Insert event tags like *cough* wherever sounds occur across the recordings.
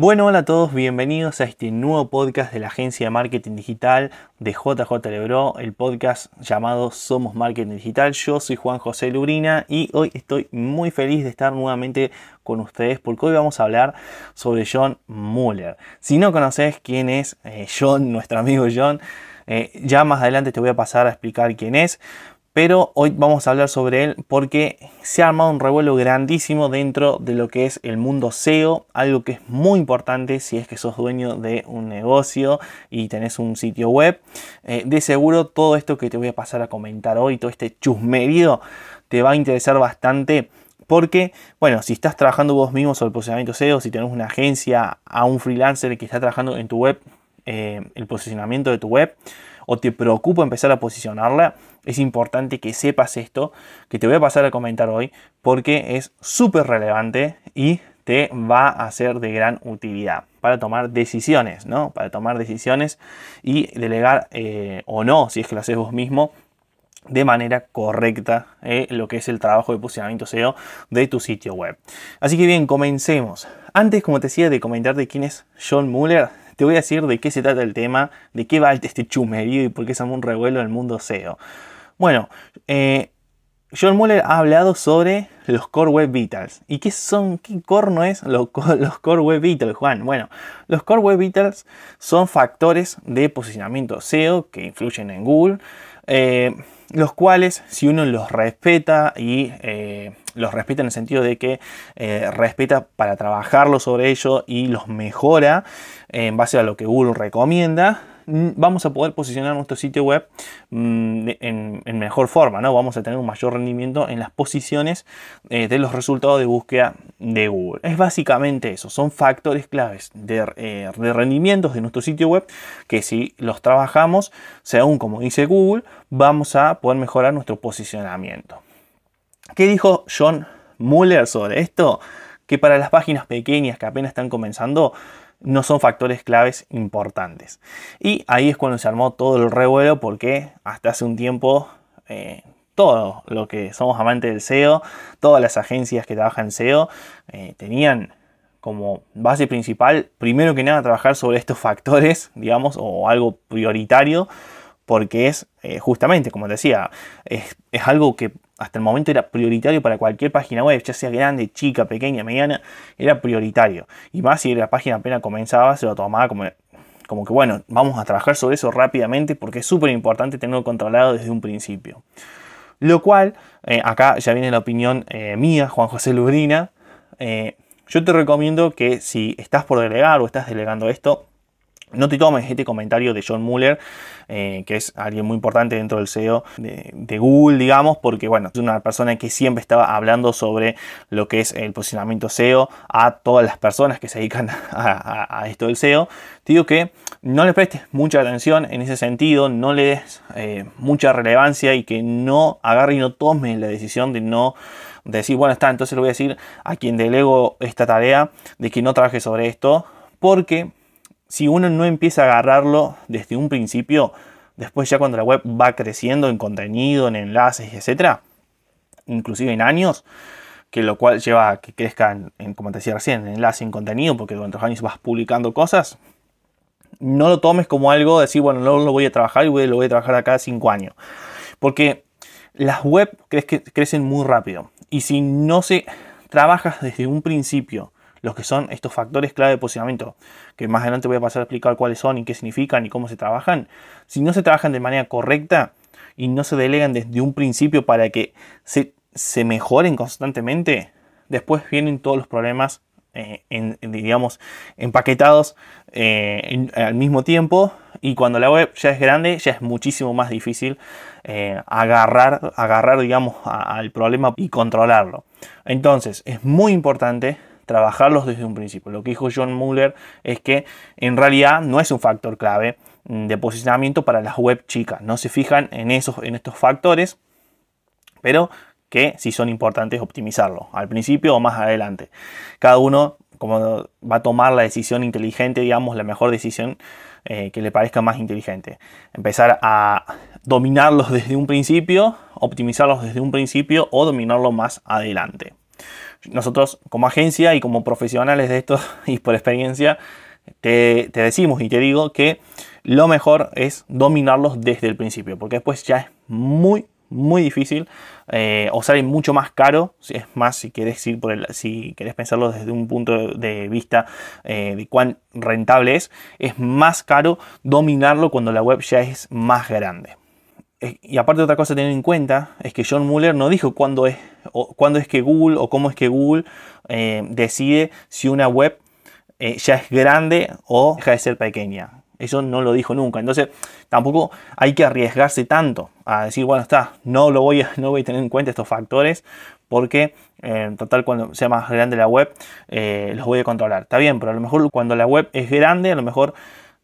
Bueno, hola a todos, bienvenidos a este nuevo podcast de la agencia de marketing digital de JJ Lebro, el podcast llamado Somos Marketing Digital. Yo soy Juan José Lubrina y hoy estoy muy feliz de estar nuevamente con ustedes porque hoy vamos a hablar sobre John Muller. Si no conoces quién es eh, John, nuestro amigo John, eh, ya más adelante te voy a pasar a explicar quién es pero hoy vamos a hablar sobre él porque se ha armado un revuelo grandísimo dentro de lo que es el mundo SEO, algo que es muy importante si es que sos dueño de un negocio y tenés un sitio web. Eh, de seguro todo esto que te voy a pasar a comentar hoy, todo este chusmerío, te va a interesar bastante. Porque, bueno, si estás trabajando vos mismo sobre el posicionamiento SEO, si tenés una agencia, a un freelancer que está trabajando en tu web, eh, el posicionamiento de tu web, o te preocupa empezar a posicionarla, es importante que sepas esto, que te voy a pasar a comentar hoy, porque es súper relevante y te va a ser de gran utilidad para tomar decisiones, ¿no? Para tomar decisiones y delegar eh, o no, si es que lo haces vos mismo, de manera correcta eh, lo que es el trabajo de posicionamiento SEO de tu sitio web. Así que bien, comencemos. Antes, como te decía, de comentarte quién es John Muller, te voy a decir de qué se trata el tema, de qué va este chumerío y por qué es un revuelo en el mundo SEO. Bueno, eh, John Muller ha hablado sobre los Core Web Vitals. ¿Y qué son? ¿Qué corno es *laughs* los, Core Web Vitals, Juan? Bueno, los Core Web Vitals son factores de posicionamiento SEO que influyen en Google. Eh, los cuales si uno los respeta y eh, los respeta en el sentido de que eh, respeta para trabajarlo sobre ello y los mejora en base a lo que Google recomienda, vamos a poder posicionar nuestro sitio web mm, en, mejor forma, ¿no? Vamos a tener un mayor rendimiento en las posiciones eh, de los resultados de búsqueda de Google. Es básicamente eso, son factores claves de, eh, de rendimientos de nuestro sitio web que si los trabajamos, según como dice Google, vamos a poder mejorar nuestro posicionamiento. ¿Qué dijo John Muller sobre esto? Que para las páginas pequeñas que apenas están comenzando, no son factores claves importantes. Y ahí es cuando se armó todo el revuelo porque hasta hace un tiempo eh, todo lo que somos amantes del SEO, todas las agencias que trabajan en SEO eh, tenían como base principal, primero que nada, trabajar sobre estos factores, digamos, o algo prioritario, porque es eh, justamente, como decía, es, es algo que hasta el momento era prioritario para cualquier página web, ya sea grande, chica, pequeña, mediana, era prioritario. Y más si la página apenas comenzaba, se lo tomaba como, como que, bueno, vamos a trabajar sobre eso rápidamente porque es súper importante tenerlo controlado desde un principio. Lo cual, eh, acá ya viene la opinión eh, mía, Juan José Lubrina. Eh, yo te recomiendo que si estás por delegar o estás delegando esto, no te tomes este comentario de John Muller, eh, que es alguien muy importante dentro del SEO de, Google, digamos, porque bueno, es una persona que siempre estaba hablando sobre lo que es el posicionamiento SEO a todas las personas que se dedican *laughs* a, esto del SEO. Te digo que no le prestes mucha atención en ese sentido, no le des eh, mucha relevancia y que no agarre y no tome la decisión de no decir, bueno, está, entonces le voy a decir a quien delego esta tarea de que no trabaje sobre esto, porque si uno no empieza a agarrarlo desde un principio, después ya cuando la web va creciendo en contenido, en enlaces, etcétera, inclusive en años, que lo cual lleva a que crezcan, en, como te decía recién, en enlace, en contenido, porque durante los años vas publicando cosas, no lo tomes como algo de decir, bueno, no lo voy a trabajar y lo voy a trabajar acá cinco años. Porque las web crecen muy rápido. Y si no se trabaja desde un principio los que son estos factores clave de posicionamiento, que más adelante voy a pasar a explicar cuáles son y qué significan y cómo se trabajan, si no se trabajan de manera correcta y no se delegan desde un principio para que se, mejoren constantemente, después vienen todos los problemas, eh, digamos, empaquetados eh, al mismo tiempo. Y cuando la web ya es grande ya es muchísimo más difícil eh, agarrar, agarrar digamos al problema y controlarlo. Entonces es muy importante trabajarlos desde un principio. Lo que dijo John Muller es que en realidad no es un factor clave mm, de posicionamiento para las web chicas. No se fijan en, esos, en estos factores, pero que sí son importantes optimizarlo al principio o más adelante. Cada uno como va a tomar la decisión inteligente, digamos, la mejor decisión eh, que le parezca más inteligente. Empezar a dominarlos desde un principio, optimizarlos desde un principio o dominarlo más adelante. Nosotros como agencia y como profesionales de esto *laughs* y por experiencia, te, decimos y te digo que lo mejor es dominarlos desde el principio, porque después ya es muy, muy difícil eh, o sale mucho más caro. Es más, si querés, ir por el, si querés pensarlo desde un punto de vista eh, de cuán rentable es, es más caro dominarlo cuando la web ya es más grande. Y aparte otra cosa a tener en cuenta es que John Mueller no dijo cuándo es, cuándo es que Google o cómo es que Google eh, decide si una web ya es grande o deja de ser pequeña. Eso no lo dijo nunca. Entonces tampoco hay que arriesgarse tanto a decir, bueno, está, no lo voy a, *laughs* no voy a tener en cuenta estos factores porque en total cuando sea más grande la web eh, los voy a controlar. Está bien, pero a lo mejor cuando la web es grande, a lo mejor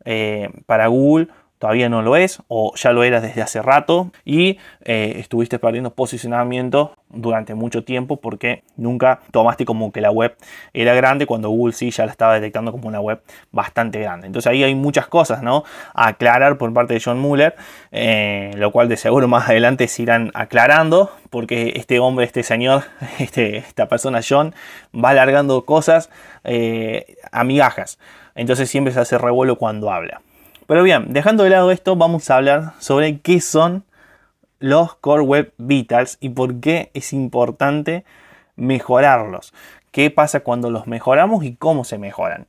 eh, para Google todavía no lo es o ya lo era desde hace rato y eh, estuviste perdiendo posicionamiento durante mucho tiempo porque nunca tomaste como que la web era grande cuando Google sí ya la estaba detectando como una web bastante grande. Entonces ahí hay muchas cosas ¿no? a aclarar por parte de John Muller, eh, lo cual de seguro más adelante se irán aclarando porque este hombre, este señor, *laughs* este, esta persona John va alargando cosas eh, a migajas. Entonces siempre se hace revuelo cuando habla. Pero bien, dejando de lado esto, vamos a hablar sobre qué son los Core Web Vitals y por qué es importante mejorarlos. ¿Qué pasa cuando los mejoramos y cómo se mejoran?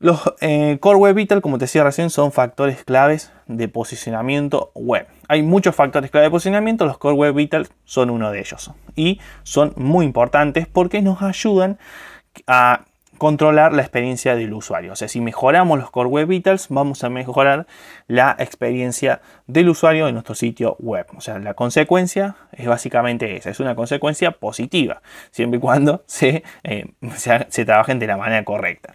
Los eh, Core Web Vitals, como te decía recién, son factores claves de posicionamiento web. Hay muchos factores clave de posicionamiento, los Core Web Vitals son uno de ellos. Y son muy importantes porque nos ayudan a controlar la experiencia del usuario. O sea, si mejoramos los Core Web Vitals, vamos a mejorar la experiencia del usuario en nuestro sitio web. O sea, la consecuencia es básicamente esa, es una consecuencia positiva, siempre y cuando *laughs* se, eh, se, trabajen de la manera correcta.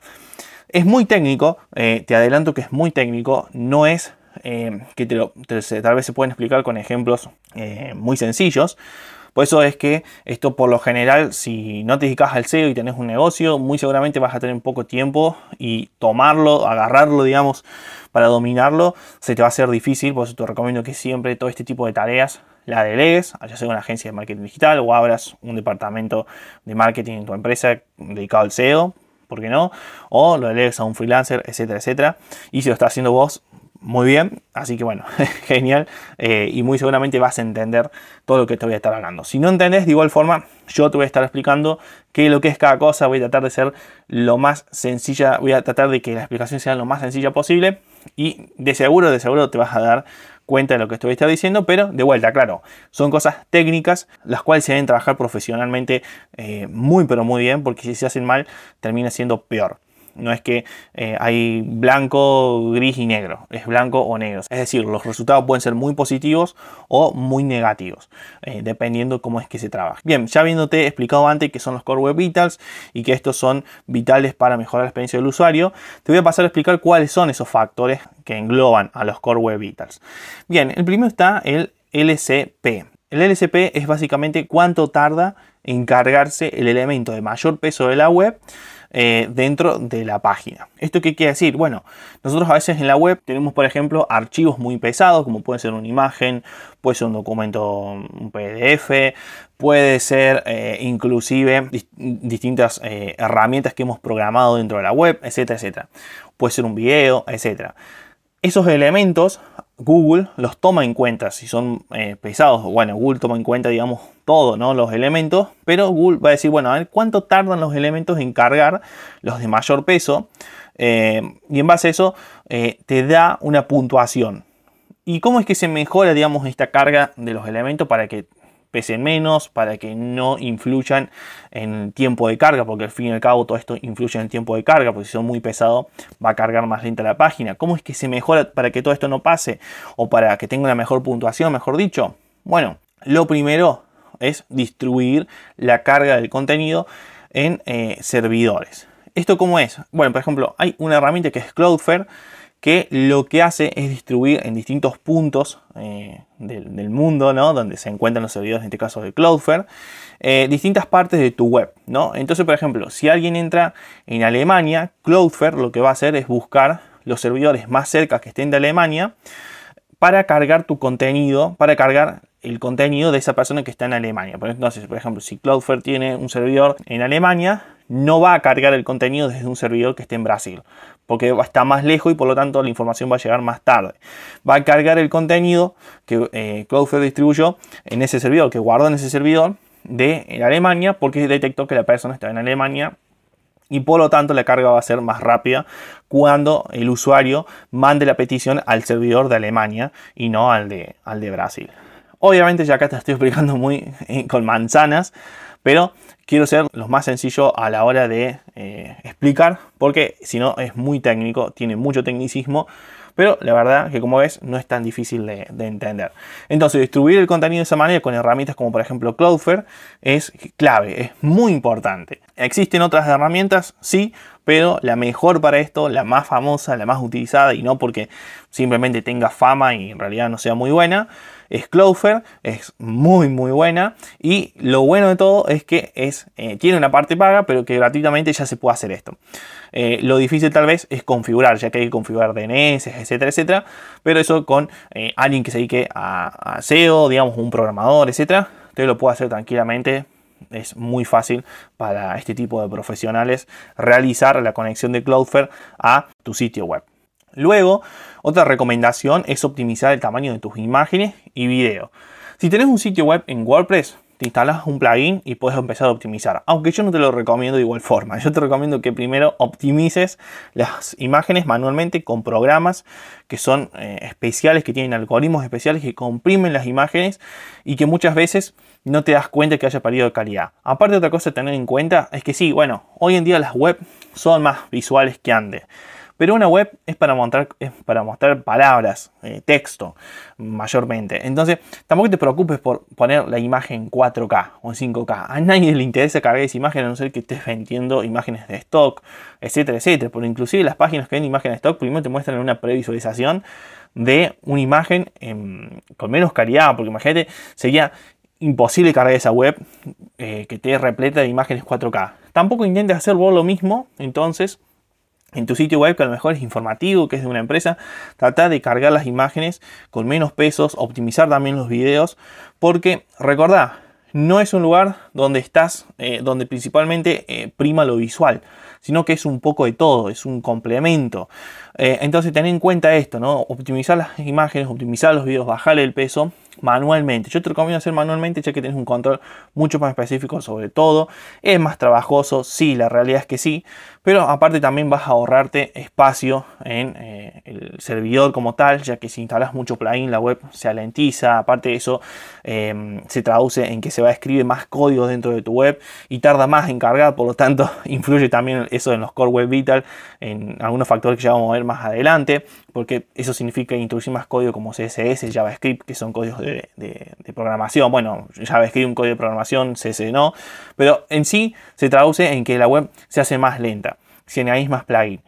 Es muy técnico, eh, te adelanto que es muy técnico, no es eh, que te lo, tal vez se pueden explicar con ejemplos muy sencillos, por eso es que esto por lo general, si no te dedicas al SEO y tenés un negocio, muy seguramente vas a tener poco tiempo y tomarlo, agarrarlo, digamos, para dominarlo, se te va a hacer difícil. Por eso te recomiendo que siempre todo este tipo de tareas la delegues, ya sea una agencia de marketing digital o abras un departamento de marketing en tu empresa dedicado al SEO, ¿por qué no? O lo delegues a un freelancer, etcétera, etcétera. Y si lo estás haciendo vos, muy bien, así que bueno, *laughs* genial eh, y muy seguramente vas a entender todo lo que te voy a estar hablando. Si no entendés, de igual forma, yo te voy a estar explicando qué es lo que es cada cosa, voy a tratar de ser lo más sencilla, voy a tratar de que la explicación sea lo más sencilla posible y de seguro, de seguro te vas a dar cuenta de lo que estar diciendo, pero de vuelta, claro, son cosas técnicas las cuales se deben trabajar profesionalmente eh, muy pero muy bien porque si se hacen mal termina siendo peor. No es que eh, hay blanco, gris y negro. Es blanco o negro. Es decir, los resultados pueden ser muy positivos o muy negativos, eh, dependiendo cómo es que se trabaja. Bien, ya habiéndote explicado antes que son los Core Web Vitals y que estos son vitales para mejorar la experiencia del usuario, te voy a pasar a explicar cuáles son esos factores que engloban a los Core Web Vitals. Bien, el primero está el LCP. El LCP es básicamente cuánto tarda en cargarse el elemento de mayor peso de la web eh, dentro de la página. ¿Esto qué quiere decir? Bueno, nosotros a veces en la web tenemos, por ejemplo, archivos muy pesados, como puede ser una imagen, puede ser un documento, un PDF, puede ser eh, inclusive distintas eh, herramientas que hemos programado dentro de la web, etcétera, etcétera. Puede ser un video, etcétera. Esos elementos Google los toma en cuenta si son pesados. Bueno, Google toma en cuenta, digamos, todos los elementos, pero Google va a decir, bueno, a ver cuánto tardan los elementos en cargar los de mayor peso, eh, y en base a eso eh, te da una puntuación. ¿Y cómo es que se mejora, digamos, esta carga de los elementos para que pesen menos, para que no influyan en el tiempo de carga, porque al fin y al cabo todo esto influye en tiempo de carga, porque si son muy pesados va a cargar más lenta la página. ¿Cómo es que se mejora para que todo esto no pase? O para que tenga una mejor puntuación, mejor dicho. Bueno, lo primero es distribuir la carga del contenido en eh, servidores. ¿Esto cómo es? Bueno, por ejemplo, hay una herramienta que es Cloudflare que lo que hace es distribuir en distintos puntos eh, del, mundo, ¿no? Donde se encuentran los servidores, en este caso de Cloudflare, eh, distintas partes de tu web, ¿no? Entonces, por ejemplo, si alguien entra en Alemania, Cloudflare lo que va a hacer es buscar los servidores más cerca que estén de Alemania para cargar tu contenido, para cargar el contenido de esa persona que está en Alemania. Entonces, por ejemplo, si Cloudflare tiene un servidor en Alemania, no va a cargar el contenido desde un servidor que esté en Brasil, porque va más lejos y por lo tanto la información va a llegar más tarde. Va a cargar el contenido que eh, Cloudflare distribuyó en ese servidor, que guardó en ese servidor de Alemania, porque detectó que la persona estaba en Alemania y por lo tanto la carga va a ser más rápida cuando el usuario mande la petición al servidor de Alemania y no al de, al de Brasil. Obviamente ya acá te estoy explicando muy eh, con manzanas, pero quiero ser lo más sencillo a la hora de eh, explicar, porque si no es muy técnico, tiene mucho tecnicismo, pero la verdad que como ves no es tan difícil de, entender. Entonces distribuir el contenido de esa manera con herramientas como por ejemplo Cloudflare es clave, es muy importante. ¿Existen otras herramientas? Sí, pero la mejor para esto, la más famosa, la más utilizada y no porque simplemente tenga fama y en realidad no sea muy buena, es Cloudflare, es muy muy buena y lo bueno de todo es que es, eh, tiene una parte paga pero que gratuitamente ya se puede hacer esto. Eh, lo difícil tal vez es configurar, ya que hay que configurar DNS, etcétera, etcétera, pero eso con eh, alguien que se dedique a, a, SEO, digamos un programador, etcétera, usted lo puede hacer tranquilamente es muy fácil para este tipo de profesionales realizar la conexión de Cloudflare a tu sitio web. Luego, otra recomendación es optimizar el tamaño de tus imágenes y video. Si tenés un sitio web en WordPress, te instalas un plugin y puedes empezar a optimizar. Aunque yo no te lo recomiendo de igual forma. Yo te recomiendo que primero optimices las imágenes manualmente con programas que son eh, especiales, que tienen algoritmos especiales que comprimen las imágenes y que muchas veces no te das cuenta que haya perdido de calidad. Aparte otra cosa a tener en cuenta es que sí, bueno, hoy en día las web son más visuales que antes. Pero una web es para mostrar, palabras, eh, texto, mayormente. Entonces, tampoco te preocupes por poner la imagen 4K o en 5K. A nadie le interesa cargar esa imagen a no ser que estés vendiendo imágenes de stock, etcétera, etcétera. Porque inclusive las páginas que venden imágenes de stock primero te muestran una previsualización de una imagen con menos calidad. Porque imagínate, sería imposible cargar esa web eh, que te repleta de imágenes 4K. Tampoco intentes hacer vos lo mismo, entonces en tu sitio web que a lo mejor es informativo, que es de una empresa, trata de cargar las imágenes con menos pesos, optimizar también los videos, porque recordá, no es un lugar donde estás, eh, donde principalmente eh, prima lo visual, sino que es un poco de todo, es un complemento. Eh, entonces ten en cuenta esto, ¿no? Optimizar las imágenes, optimizar los videos, bajarle el peso manualmente. Yo te recomiendo hacer manualmente ya que tienes un control mucho más específico sobre todo. Es más trabajoso, sí, la realidad es que sí, pero aparte también vas a ahorrarte espacio en eh, el servidor como tal, ya que si instalas mucho plugin la web se alentiza. Aparte de eso, em, se traduce en que se va a escribir más código dentro de tu web y tarda más en cargar, por lo tanto *laughs* influye también eso en los Core Web Vital, en algunos factores que ya vamos a ver más adelante, porque eso significa introducir más código como CSS, JavaScript, que son códigos de de, programación. Bueno, escribir un código de programación, CSS no, pero en sí se traduce en que la web se hace más lenta si añadís más plugin.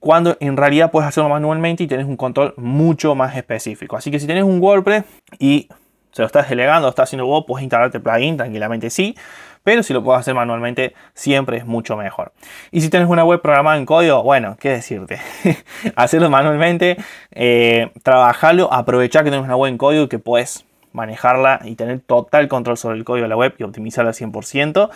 Cuando en realidad puedes hacerlo manualmente y tenés un control mucho más específico. Así que si tenés un WordPress y se lo estás delegando, estás haciendo vos, puedes instalarte plugin tranquilamente sí, pero si lo puedes hacer manualmente siempre es mucho mejor. Y si tienes una web programada en código, bueno, qué decirte, *laughs* hacerlo manualmente, eh, trabajarlo, aprovechar que tienes una web en código y que puedes manejarla y tener total control sobre el código de la web y optimizarla al 100%.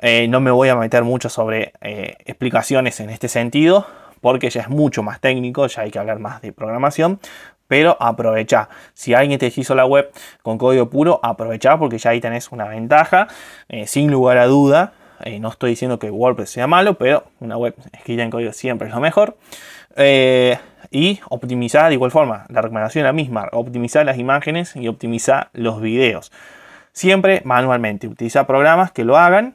Eh, no me voy a meter mucho sobre eh, explicaciones en este sentido, porque ya es mucho más técnico, ya hay que hablar más de programación, pero aprovecha. Si alguien te hizo la web con código puro, aprovecha porque ya ahí tenés una ventaja, eh, sin lugar a duda. Eh, no estoy diciendo que WordPress sea malo, pero una web escrita en código siempre es lo mejor. Eh, y optimizar de igual forma. La recomendación es la misma. Optimizar las imágenes y optimizar los videos. Siempre manualmente. Utiliza programas que lo hagan.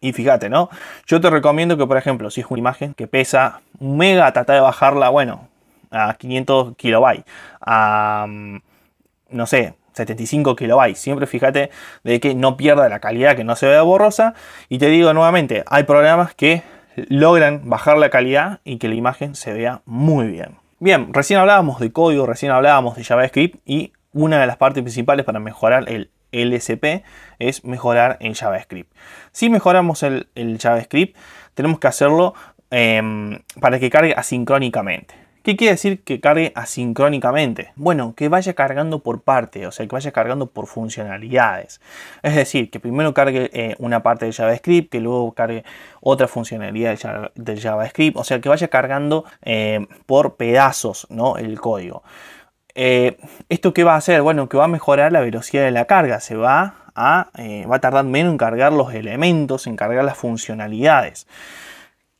Y fíjate, ¿no? Yo te recomiendo que, por ejemplo, si es una imagen que pesa un mega, trata de bajarla, bueno, a 500 kilobytes, a, mm, no sé, 75 kilobytes. Siempre fíjate de que no pierda la calidad, que no se vea borrosa. Y te digo nuevamente, hay programas que logran bajar la calidad y que la imagen se vea muy bien. Bien, recién hablábamos de código, recién hablábamos de JavaScript y una de las partes principales para mejorar el LSP es mejorar en JavaScript. Si mejoramos el, JavaScript, tenemos que hacerlo em, para que cargue asincrónicamente. ¿Qué quiere decir que cargue asincrónicamente? Bueno, que vaya cargando por parte, o sea, que vaya cargando por funcionalidades. Es decir, que primero cargue eh, una parte de JavaScript, que luego cargue otra funcionalidad de JavaScript, o sea, que vaya cargando eh, por pedazos ¿no? el código. Eh, ¿Esto qué va a hacer? Bueno, que va a mejorar la velocidad de la carga, se va a, va a tardar menos en cargar los elementos, en cargar las funcionalidades.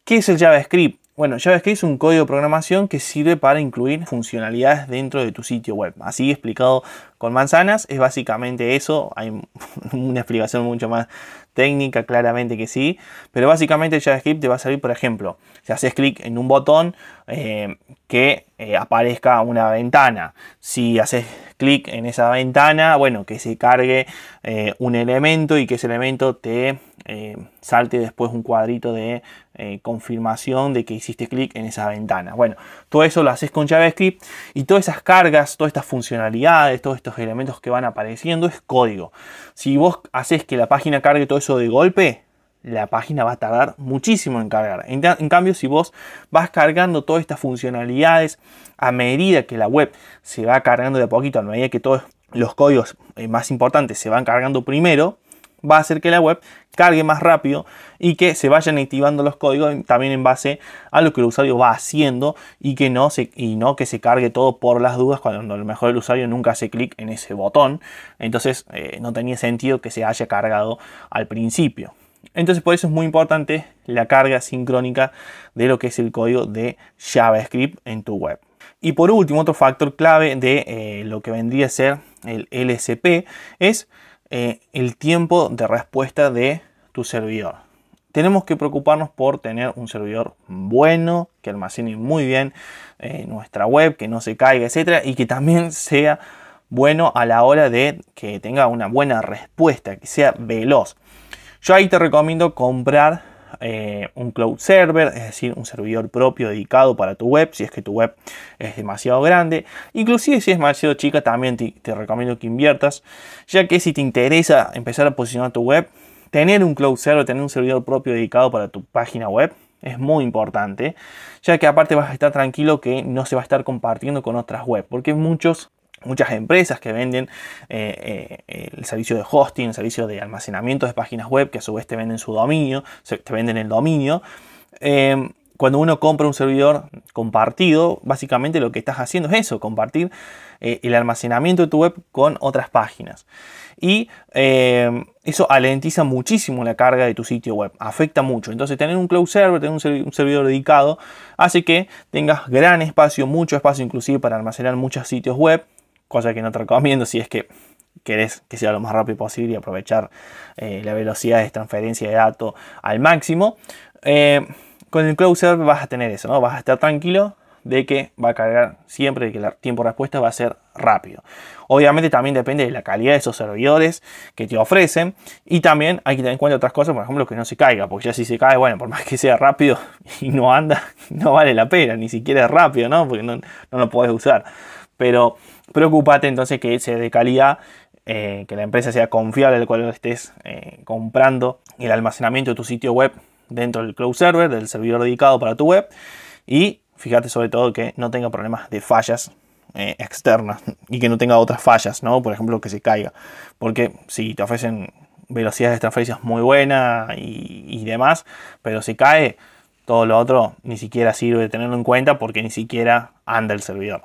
¿Qué es el JavaScript? Bueno, JavaScript es un código de programación que sirve para incluir funcionalidades dentro de tu sitio web. Así explicado con manzanas, es básicamente eso. Hay *laughs* una explicación mucho más técnica, claramente que sí. Pero básicamente JavaScript te va a servir, por ejemplo, si haces clic en un botón eh, que eh, aparezca una ventana. Si haces clic en esa ventana, bueno, que se cargue eh, un elemento y que ese elemento te salte después un cuadrito de confirmación de que hiciste clic en esa ventana. Bueno, todo eso lo haces con JavaScript y todas esas cargas, todas estas funcionalidades, todos estos elementos que van apareciendo es código. Si vos haces que la página cargue todo eso de golpe, la página va a tardar muchísimo en cargar. En, cambio, si vos vas cargando todas estas funcionalidades a medida que la web se va cargando de a poquito, a medida que todos los códigos eh, más importantes se van cargando primero, va a hacer que la web cargue más rápido y que se vayan activando los códigos también en base a lo que el usuario va haciendo y que no se, y no que se cargue todo por las dudas cuando a lo mejor el usuario nunca hace clic en ese botón. Entonces eh, no tenía sentido que se haya cargado al principio. Entonces por eso es muy importante la carga sincrónica de lo que es el código de JavaScript en tu web. Y por último, otro factor clave de eh, lo que vendría a ser el LSP es eh, el tiempo de respuesta de tu servidor. Tenemos que preocuparnos por tener un servidor bueno, que almacene muy bien eh, nuestra web, que no se caiga, etcétera, y que también *laughs* sea bueno a la hora de que tenga una buena respuesta, que sea veloz. Yo ahí te recomiendo comprar eh, un cloud server, es decir, un servidor propio dedicado para tu web, si es que tu web es demasiado grande. Inclusive si es demasiado chica, también te, recomiendo que inviertas, ya que si te interesa empezar a posicionar tu web, tener un cloud server, tener un servidor propio dedicado para tu página web, es muy importante, ya que aparte vas a estar tranquilo que no se va a estar compartiendo con otras webs, porque muchos muchas empresas que venden eh, eh, el servicio de hosting, el servicio de almacenamiento de páginas web, que a su vez te venden su dominio, te venden el dominio. Eh, cuando uno compra un servidor compartido, básicamente lo que estás haciendo es eso, compartir el almacenamiento de tu web con otras páginas. Y eso alentiza muchísimo la carga de tu sitio web, afecta mucho. Entonces tener un cloud server, tener un, servidor dedicado, hace que tengas gran espacio, mucho espacio inclusive para almacenar muchos sitios web cosa que no te recomiendo si es que querés que sea lo más rápido posible y aprovechar eh, la velocidad de transferencia de datos al máximo. Eh, con el cloud server vas a tener eso, ¿no? Vas a estar tranquilo de que va a cargar siempre, de que el tiempo de respuesta va a ser rápido. Obviamente también depende de la calidad de esos servidores que te ofrecen y también hay que tener en cuenta otras cosas, por ejemplo, que no se caiga, porque ya si se cae, bueno, por más que sea rápido *laughs* y no anda, *laughs* no vale la pena, ni siquiera es rápido, ¿no? Porque no, no lo puedes usar. Pero preocupate entonces que sea de calidad, eh, que la empresa sea confiable, el cual estés eh, comprando el almacenamiento de tu sitio web dentro del cloud server, del servidor dedicado para tu web. Y fíjate sobre todo que no tenga problemas de fallas eh, externas y que no tenga otras fallas, ¿no? Por ejemplo, que se caiga. Porque si te ofrecen velocidades de transferencias muy buenas y, y demás, pero si cae, todo lo otro ni siquiera sirve tenerlo en cuenta porque ni siquiera anda el servidor.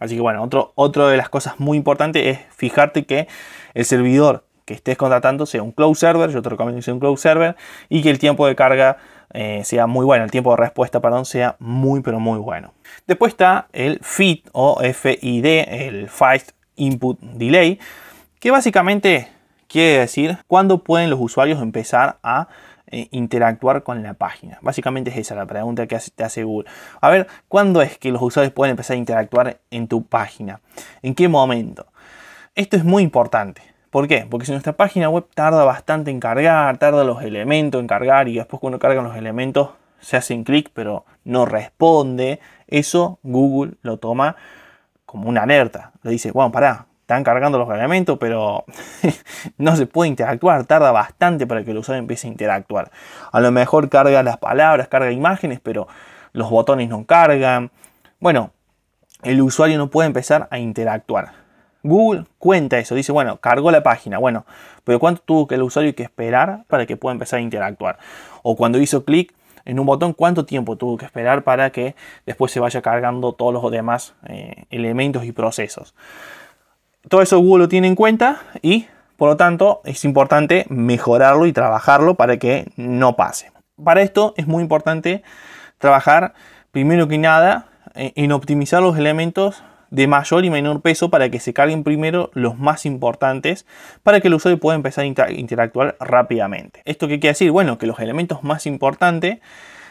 Así que bueno, otro, otro de las cosas muy importantes es fijarte que el servidor que estés contratando sea un cloud server, yo te recomiendo que sea un cloud server, y que el tiempo de carga eh, sea muy bueno, el tiempo de respuesta, perdón, sea muy pero muy bueno. Después está el FID o FID, el Fast Input Delay, que básicamente quiere decir cuándo pueden los usuarios empezar a eh, interactuar con la página? Básicamente es esa la pregunta que te aseguro. A ver, ¿cuándo es que los usuarios pueden empezar a interactuar en tu página? ¿En qué momento? Esto es muy importante. ¿Por qué? Porque si nuestra página web tarda bastante en cargar, tarda los elementos en cargar y después cuando cargan los elementos se hacen clic pero no responde, eso Google lo toma como una alerta. Le dice, bueno, pará, están cargando los elementos, pero *laughs* no se puede interactuar, tarda bastante para que el usuario empiece a interactuar. A lo mejor carga las palabras, carga imágenes, pero los botones no cargan. Bueno, el usuario no puede empezar a interactuar. Google cuenta eso, dice, bueno, cargó la página, bueno, pero ¿cuánto tuvo que el usuario que esperar para que pueda empezar a interactuar? O cuando hizo clic en un botón, ¿cuánto tiempo tuvo que esperar para que después se vaya cargando todos los demás eh, elementos y procesos? Todo eso Google lo tiene en cuenta y por lo tanto es importante mejorarlo y trabajarlo para que no pase. Para esto es muy importante trabajar primero que nada en optimizar los elementos de mayor y menor peso para que se carguen primero los más importantes para que el usuario pueda empezar a interactuar rápidamente. ¿Esto qué quiere decir? Bueno, que los elementos más importantes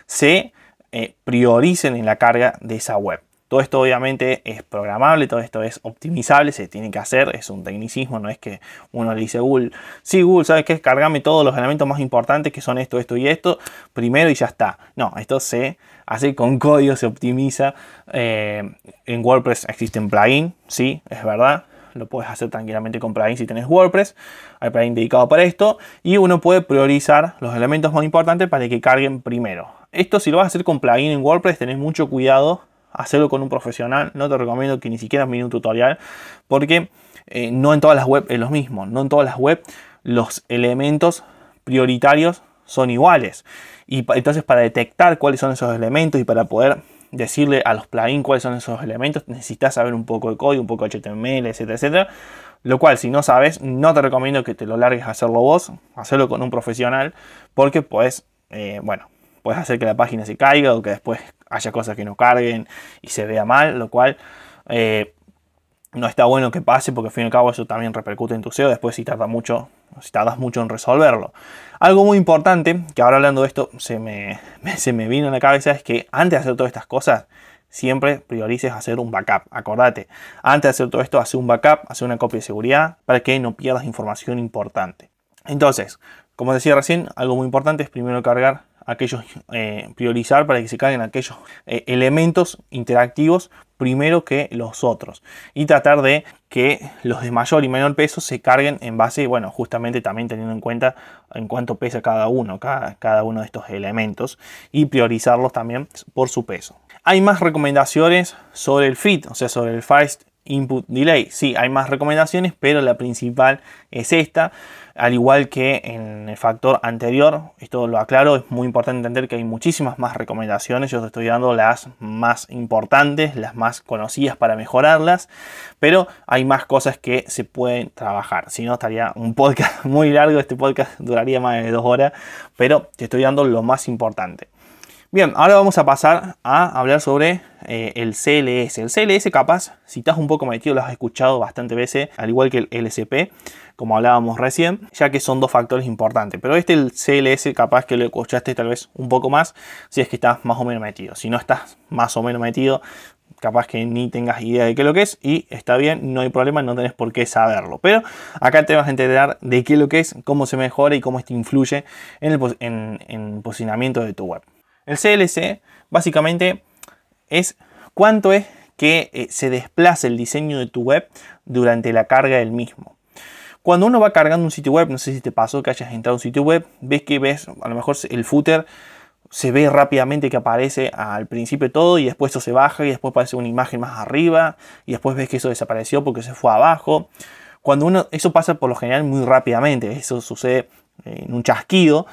se eh, prioricen en la carga de esa web. Todo esto obviamente es programable, todo esto es optimizable, se tiene que hacer, es un tecnicismo, no es que uno le dice Google, sí Google, ¿sabes qué? Cargame todos los elementos más importantes que son esto, esto y esto, primero y ya está. No, esto se hace con *laughs* código, se optimiza. Eh, en WordPress existen plugins, sí, es verdad, lo puedes hacer tranquilamente con plugins si tienes WordPress. Hay plugin dedicado para esto. Y uno puede priorizar los elementos más importantes para que carguen primero. Esto si lo vas a hacer con plugin en WordPress, tenés mucho cuidado hacerlo con un profesional. No te recomiendo que ni siquiera mire un tutorial porque eh, no en todas las web es lo mismo. No en todas las web los elementos prioritarios son iguales. Y entonces para detectar cuáles son esos elementos y para poder decirle a los plugins cuáles son esos elementos, necesitas saber un poco de código, un poco de HTML, etcétera, etcétera. Lo cual, si no sabes, no te recomiendo que te lo largues a hacerlo vos, hacerlo con un profesional, porque pues, bueno, puedes hacer que la página se caiga o que después haya cosas que no carguen y se vea mal, lo cual eh, no está bueno que pase porque al fin y al cabo eso también repercute en tu SEO después si tarda mucho, si tardas mucho en resolverlo. Algo muy importante, que ahora hablando de esto se me, *laughs* se me vino a la cabeza, es que antes de hacer todas estas cosas, siempre priorices hacer un backup. Acordate, antes de hacer todo esto, hace un backup, hace una copia de seguridad para que no pierdas información importante. Entonces, como decía recién, algo muy importante es primero cargar aquellos, eh, priorizar para que se carguen aquellos eh, elementos interactivos primero que los otros y tratar de que los de mayor y menor peso se carguen en base, bueno, justamente también teniendo en cuenta en cuánto pesa cada uno, cada, cada uno de estos elementos y priorizarlos también por su peso. Hay más recomendaciones sobre el fit, o sea, sobre el fast input delay. Sí, hay más recomendaciones, pero la principal es esta. Al igual que en el factor anterior, esto lo aclaro, es muy importante entender que hay muchísimas más recomendaciones. Yo te estoy dando las más importantes, las más conocidas para mejorarlas, pero hay más cosas que se pueden trabajar. Si no, estaría un podcast *laughs* muy largo. Este podcast duraría más de dos horas, pero te estoy dando lo más importante. Bien, ahora vamos a pasar a hablar sobre eh, el CLS. El CLS capaz, si estás un poco metido, lo has escuchado bastante veces, al igual que el LSP, como hablábamos recién, ya que son dos factores importantes. Pero este, el CLS, capaz que lo escuchaste tal vez un poco más, si es que estás más o menos metido. Si no estás más o menos metido, capaz que ni tengas idea de qué es lo que es y está bien, no hay problema, no tenés por qué saberlo. Pero acá te vas a enterar de qué es lo que es, cómo se mejora y cómo esto influye en el, en el posicionamiento de tu web. El CLC básicamente es cuánto es que eh, se desplaza el diseño de tu web durante la carga del mismo. Cuando uno va cargando un sitio web, no sé si te pasó que hayas entrado a un sitio web, ves que ves, a lo mejor el footer se ve rápidamente que aparece al principio todo y después eso se baja y después aparece una imagen más arriba y después ves que eso desapareció porque se fue abajo. Cuando uno, eso pasa por lo general muy rápidamente, eso sucede en un chasquido,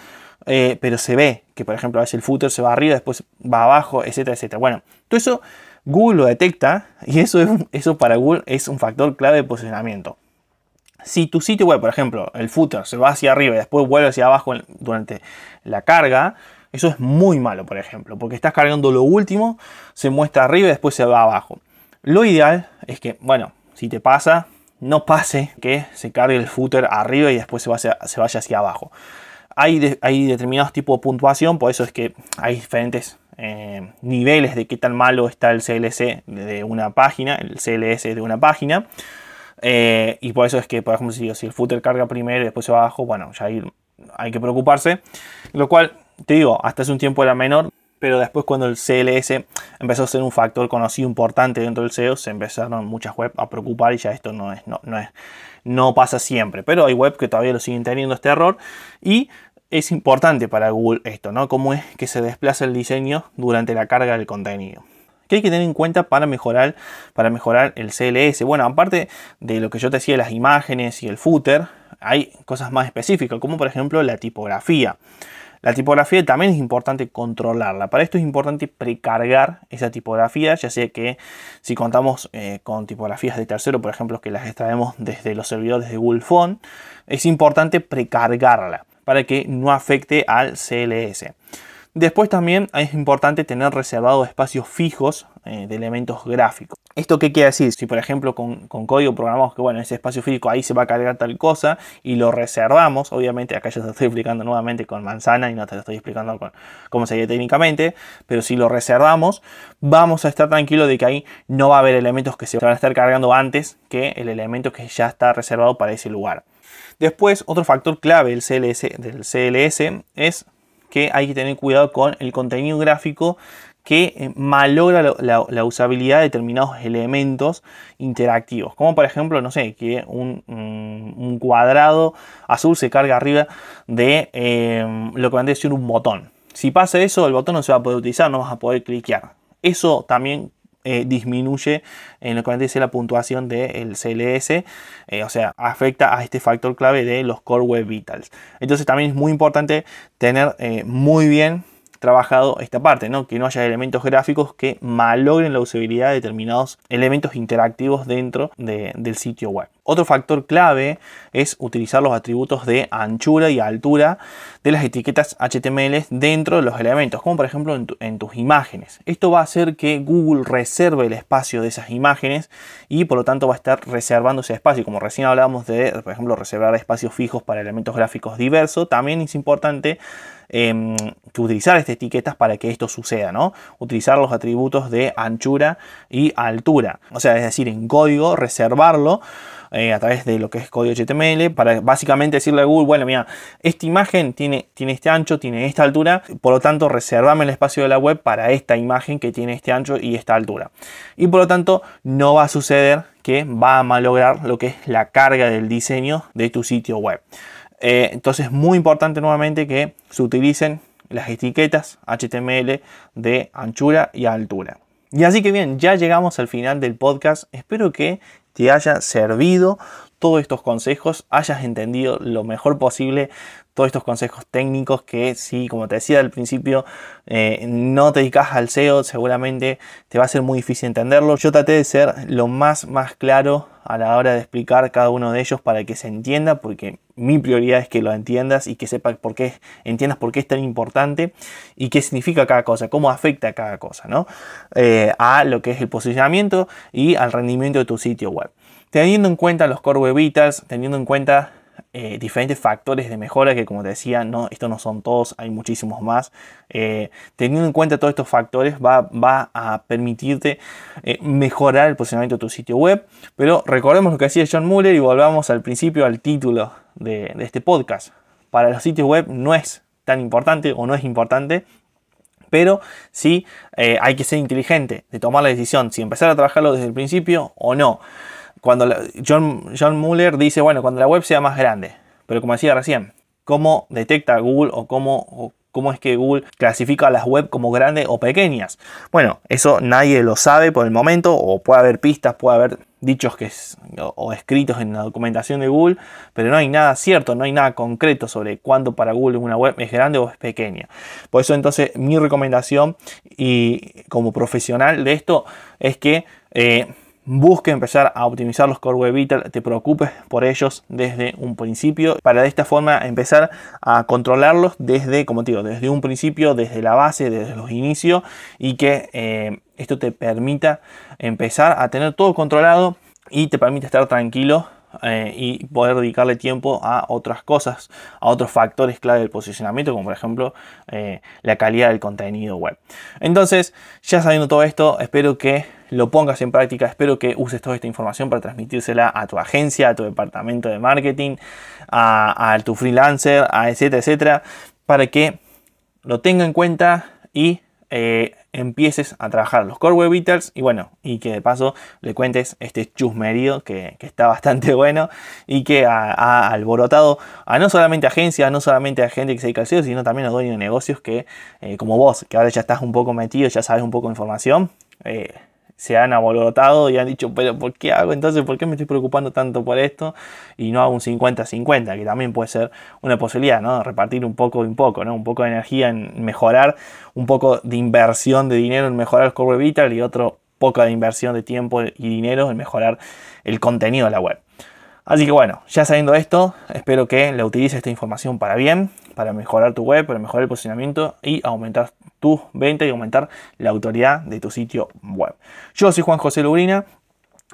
eh, pero se ve que, por ejemplo, a veces el footer se va arriba, después va abajo, etcétera, etcétera. Bueno, todo eso Google lo detecta *laughs* y eso, es, eso para Google es un factor clave de posicionamiento. Si tu sitio web, por ejemplo, el footer se va hacia arriba y después vuelve hacia abajo durante la carga, eso es muy malo, por ejemplo, porque estás cargando lo último, se muestra arriba y después se va abajo. Lo ideal es que, bueno, si te pasa, no pase que se cargue el footer arriba y después se, se vaya hacia abajo. Hay, determinados tipos de puntuación, por eso es que hay diferentes eh, niveles de qué tan malo está el CLC de una página, el CLS de una página. Eh, y por eso es que, por ejemplo, si, el footer carga primero y después se va abajo, bueno, ya hay, que preocuparse. Lo cual, te digo, hasta hace un tiempo era menor, pero después cuando el CLS empezó a ser un factor conocido importante dentro del SEO, se empezaron muchas webs a preocupar y ya esto no es, no es, no pasa siempre. Pero hay webs que todavía lo siguen teniendo este error y es importante para Google esto, ¿no? Cómo es que se desplaza el diseño durante la carga del contenido. ¿Qué hay que tener en cuenta para mejorar, para mejorar el CLS. Bueno, aparte de lo que yo te decía, las imágenes y el footer, hay cosas más específicas, como por ejemplo la tipografía. La tipografía también es importante controlarla. Para esto es importante precargar esa tipografía, ya sea que si contamos eh, con tipografías de tercero, por ejemplo, que las extraemos desde los servidores de Google Phone, es importante precargarla para que no afecte al CLS. Después también es importante tener reservados espacios fijos eh, de elementos gráficos. ¿Esto qué quiere decir? Si por ejemplo con, código programamos que bueno, ese espacio físico ahí se va a cargar tal cosa y lo reservamos, obviamente acá ya te estoy explicando nuevamente con manzana y no te lo estoy explicando con cómo sería técnicamente, pero si lo reservamos, vamos a estar tranquilos de que ahí no va a haber elementos que se van a estar cargando antes que el elemento que ya está reservado para ese lugar. Después, otro factor clave del CLS, del CLS es que hay que tener cuidado con el contenido gráfico que eh, malogra la, usabilidad de determinados elementos interactivos. Como por ejemplo, no sé, que un, mm, cuadrado azul se carga arriba de em, lo que van a decir un botón. Si pasa eso, el botón no se va a poder utilizar, no vas a poder cliquear. Eso también eh, disminuye en lo que dice la puntuación del CLS, eh, o sea, afecta a este factor clave de los Core Web Vitals. Entonces también es muy importante tener muy bien trabajado esta parte, ¿no? que no haya elementos gráficos que malogren la usabilidad de determinados elementos interactivos dentro del sitio web. Otro factor clave es utilizar los atributos de anchura y altura de las etiquetas HTML dentro de los elementos, como por ejemplo en, tus imágenes. Esto va a hacer que Google reserve el espacio de esas imágenes y por lo tanto va a estar reservando ese espacio. Como recién hablábamos de, por ejemplo, reservar espacios fijos para elementos gráficos diversos, también es importante em, utilizar estas etiquetas para que esto suceda, ¿no? Utilizar los atributos de anchura y altura. O sea, es decir, en código reservarlo eh, a través de lo que es código HTML para básicamente decirle a Google, bueno, mira, esta imagen tiene, tiene este ancho, tiene esta altura, por lo tanto reservame el espacio de la web para esta imagen que tiene este ancho y esta altura. Y por lo tanto no va a suceder que va a malograr lo que es la carga del diseño de tu sitio web. Eh, entonces es muy importante nuevamente que se utilicen las etiquetas HTML de anchura y altura. Y así que bien, ya llegamos al final del podcast. Espero que te haya servido todos estos consejos, hayas entendido lo mejor posible todos estos consejos técnicos que si, como te decía al principio, eh, no te dedicas al SEO, seguramente te va a ser muy difícil entenderlo. Yo traté de ser lo más, más claro a la hora de explicar cada uno de ellos para que se entienda, porque mi prioridad es que lo entiendas y que sepas por qué, entiendas por qué es tan importante y qué significa cada cosa, cómo afecta cada cosa, ¿no? Eh, a lo que es el posicionamiento y al rendimiento de tu sitio web. Teniendo en cuenta los core web vitals, teniendo en cuenta eh, diferentes factores de mejora que como te decía, no, estos no son todos, hay muchísimos más. Eh, teniendo en cuenta todos estos factores va, a permitirte eh, mejorar el posicionamiento de tu sitio web. Pero recordemos lo que decía John Muller y volvamos al principio al título de este podcast. Para los sitios web no es tan importante o no es importante pero sí hay que ser inteligente de tomar la decisión si empezar a trabajarlo desde el principio o no cuando John, Muller dice, bueno, cuando la web sea más grande, pero como decía recién, ¿cómo detecta Google o cómo, cómo es que Google clasifica las web como grandes o pequeñas? Bueno, eso nadie lo sabe por el momento, o puede haber pistas, puede haber dichos que o, escritos en la documentación de Google, pero no hay nada cierto, no hay nada concreto sobre cuándo para Google una web es grande o es pequeña. Por eso entonces mi recomendación y como profesional de esto es que eh, busque empezar a optimizar los Core Web Vitals, te preocupes por ellos desde un principio, para de esta forma empezar a controlarlos desde, como te digo, desde un principio, desde la base, desde los inicios, y que eh, esto te permita empezar a tener todo controlado y te permite estar tranquilo eh, y poder dedicarle tiempo a otras cosas, a otros factores clave del posicionamiento, como por ejemplo eh, la calidad del contenido web. Entonces, ya sabiendo todo esto, espero que lo pongas en práctica, espero que uses toda esta información para transmitírsela a tu agencia, a tu departamento de marketing, a, tu freelancer, etcétera, etcétera, para que lo tenga en cuenta y eh, empieces a trabajar los Core Web Vitals. Y bueno, y que de paso le cuentes este chusmerío que, que está *laughs* bastante bueno y que ha, alborotado a no solamente agencias, no solamente a gente que se dedica al sino también a dueños de negocios que, eh, como vos, que ahora ya estás un poco metido, ya sabes un poco de información, eh, se han abolotado y han dicho, pero ¿por qué hago entonces? ¿Por qué me estoy preocupando tanto por esto? Y no hago un 50-50, que también puede ser una posibilidad, ¿no? Repartir un poco y un poco, ¿no? Un poco de energía en mejorar, un poco de inversión de dinero en mejorar el Core Vital y otro poco de inversión de tiempo y dinero en mejorar el contenido de la web. Así que bueno, ya sabiendo esto, espero que la utilices esta información para bien, para mejorar tu web, para mejorar el posicionamiento y aumentar tu venta y aumentar la autoridad de tu sitio web. Yo soy Juan José Lubrina.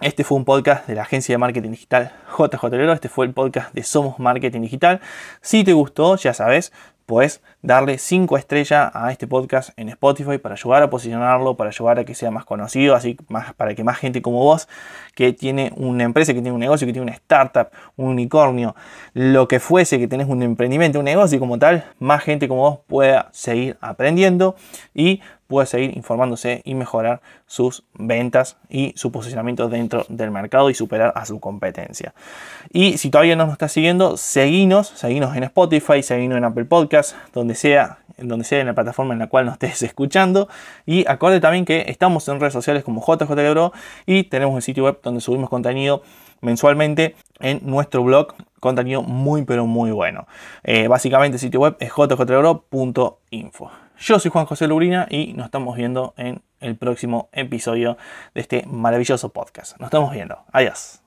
Este fue un podcast de la agencia de marketing digital JJ Este fue el podcast de Somos Marketing Digital. Si te gustó, ya sabes, puedes darle 5 estrellas a este podcast en Spotify para ayudar a posicionarlo, para ayudar a que sea más conocido, así más, para que más gente como vos, que tiene una empresa, que tiene un negocio, que tiene una startup, un unicornio, lo que fuese, que tenés un emprendimiento, un negocio como tal, más gente como vos pueda seguir aprendiendo y pueda seguir informándose y mejorar sus ventas y su posicionamiento dentro del mercado y superar a su competencia. Y si todavía no nos estás siguiendo, seguinos, seguinos en Spotify, seguinos en Apple Podcasts, donde sea, donde sea en la plataforma en la cual nos estés *laughs* escuchando. Y acuérdate también que estamos en redes sociales como JJ y tenemos un sitio web donde subimos contenido mensualmente en nuestro blog contenido muy pero muy bueno. Eh, básicamente el sitio web es jjebro.info. Yo soy Juan José Lubrina y nos estamos viendo en el próximo episodio de este maravilloso podcast. Nos estamos viendo. Adiós.